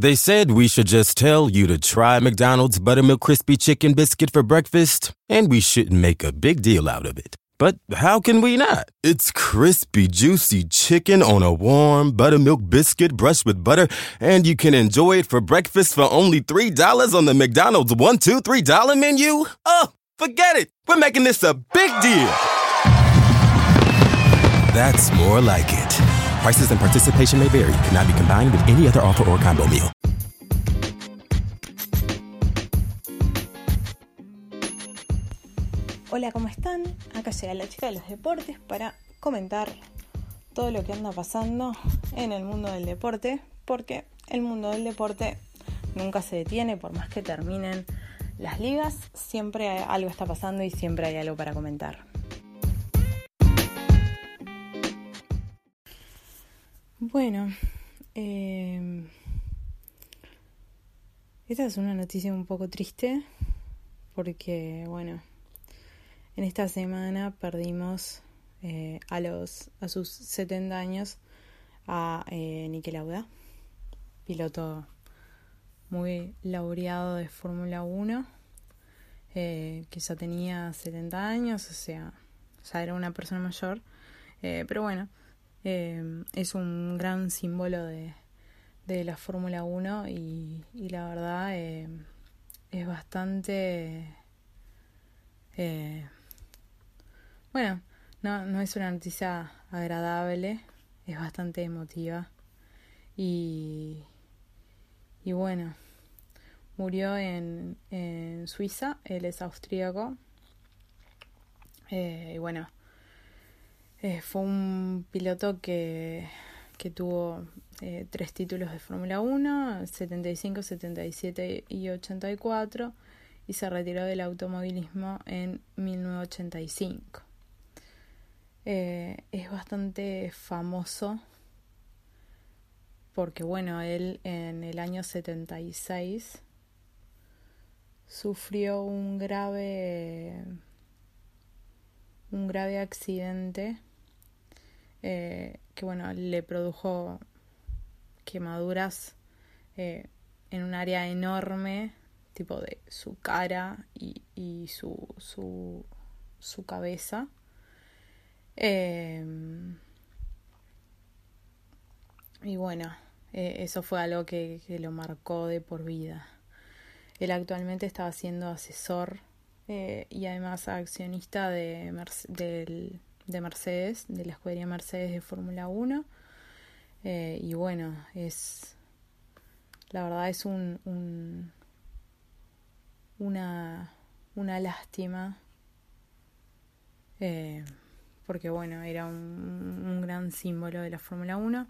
They said we should just tell you to try McDonald's Buttermilk Crispy Chicken Biscuit for breakfast, and we shouldn't make a big deal out of it. But how can we not? It's crispy, juicy chicken on a warm buttermilk biscuit brushed with butter, and you can enjoy it for breakfast for only $3 on the McDonald's $1, $2, $3 menu? Oh, forget it! We're making this a big deal! That's more like it. Prices and participation may vary, cannot be combined with any other offer or combo meal. Hola, ¿cómo están? Acá llega la chica de los deportes para comentar todo lo que anda pasando en el mundo del deporte, porque el mundo del deporte nunca se detiene, por más que terminen las ligas, siempre algo está pasando y siempre hay algo para comentar. Bueno, eh, esta es una noticia un poco triste porque, bueno, en esta semana perdimos eh, a, los, a sus 70 años a eh, Lauda, piloto muy laureado de Fórmula 1, eh, que ya tenía 70 años, o sea, ya era una persona mayor, eh, pero bueno, eh, es un gran símbolo de, de la Fórmula 1 y, y, la verdad eh, es bastante... Eh, bueno, no, no es una noticia agradable, es bastante emotiva y, y bueno, murió en, en Suiza, él es austríaco eh, y bueno, eh, fue un piloto que, que tuvo eh, tres títulos de Fórmula 1, 75, 77 y 84, y se retiró del automovilismo en 1985. Eh, es bastante famoso porque, bueno, él en el año 76 sufrió un grave un grave accidente eh, que bueno le produjo quemaduras eh, en un área enorme tipo de su cara y, y su, su, su cabeza. Eh, y bueno eh, eso fue algo que, que, lo marcó de por vida. Él actualmente estaba siendo asesor y además accionista de, del de Mercedes, de la escudería Mercedes de Fórmula 1. Eh, y bueno, es. La verdad es un. un una. Una lástima. Eh, porque bueno, era un, un, gran símbolo de la Fórmula 1.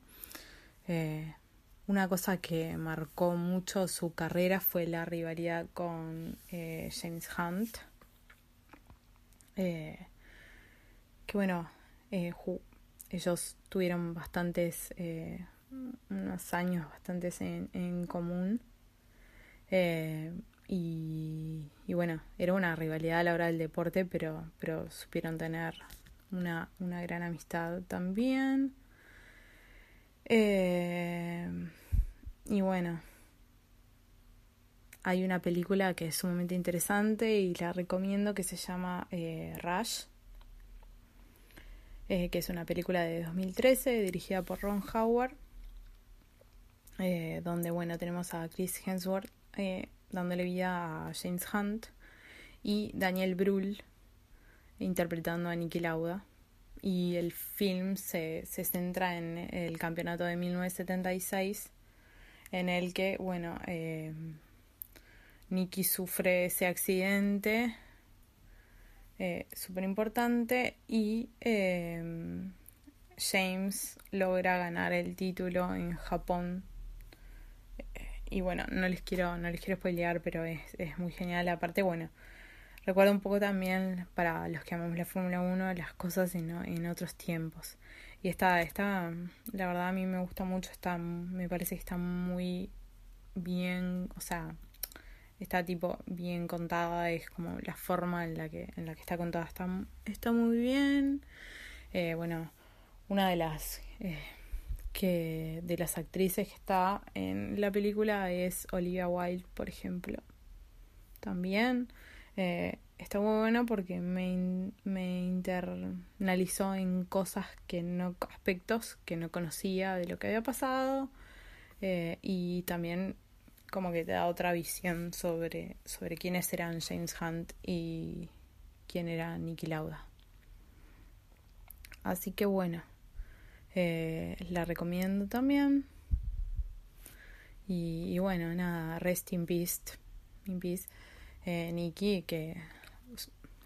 Eh, una cosa que marcó mucho su carrera fue la rivalidad con James Hunt. Que bueno, eh, ellos tuvieron bastantes, eh, unos años bastantes en, en común. Eh, y, y, bueno, era una rivalidad a la hora del deporte, pero, pero supieron tener una, una gran amistad también. Y bueno, hay una película que es sumamente interesante y la recomiendo que se llama eh, Rush eh, que es una película de 2013 dirigida por Ron Howard, eh, donde bueno tenemos a Chris Hemsworth eh, dándole vida a James Hunt y Daniel Brühl interpretando a Niki Lauda. Y el film se, se centra en el campeonato de 1976, en el que, bueno, Nicky sufre ese accidente eh, súper importante y eh, James logra ganar el título en Japón. Eh, y bueno no les quiero no les quiero spoilear pero es, es muy genial. Aparte bueno recuerdo un poco también para los que amamos la Fórmula 1 las cosas en, en otros tiempos. Y está está la verdad a mí me gusta mucho está me parece que está muy bien o sea está tipo bien contada, es como la forma en la que, en la que está contada está, está muy bien. Eh, bueno, una de las eh, que de las actrices que está en la película es Olivia Wilde, por ejemplo. También eh, está muy bueno porque me, me internalizó en cosas que no, aspectos que no conocía de lo que había pasado y también como que te da otra visión sobre, sobre quiénes eran James Hunt y quién era Nicky Lauda. Así que bueno, eh, la recomiendo también. Y, bueno, nada, rest in peace, in peace. Eh, Nicky, que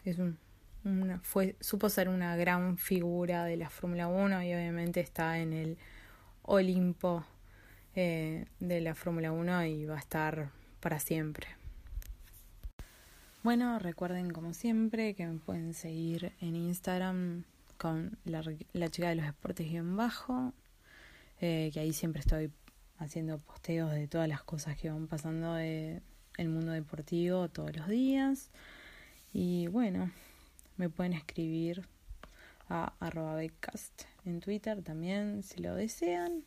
es un, una, fue, supo ser una gran figura de la Fórmula 1 y obviamente está en el Olimpo eh, de la Fórmula 1 y va a estar para siempre. Bueno, recuerden como siempre que me pueden seguir en Instagram con la, chica de los deportes en bajo, eh, que ahí siempre estoy haciendo posteos de todas las cosas que van pasando en el mundo deportivo todos los días. Y bueno, me pueden escribir a arroba en Twitter también si lo desean.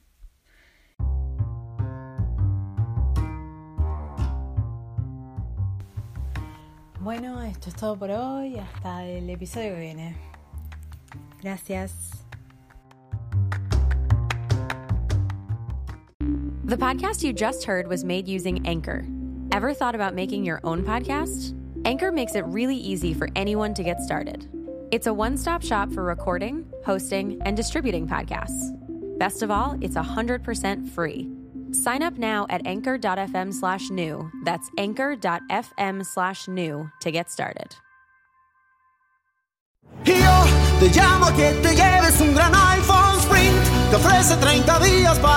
Bueno, esto es todo por hoy. Hasta el episodio que viene. Gracias. The podcast you just heard was made using Anchor. Ever thought about making your own podcast? Anchor makes it really easy for anyone to get started. It's a one stop shop for recording, hosting, and distributing podcasts. Best of all, it's 100% free. Sign up now at anchor.fm slash new. That's anchor.fm slash new to get started. Te llamo que te lleves un gran iPhone Sprint. Te ofrece 30 días para.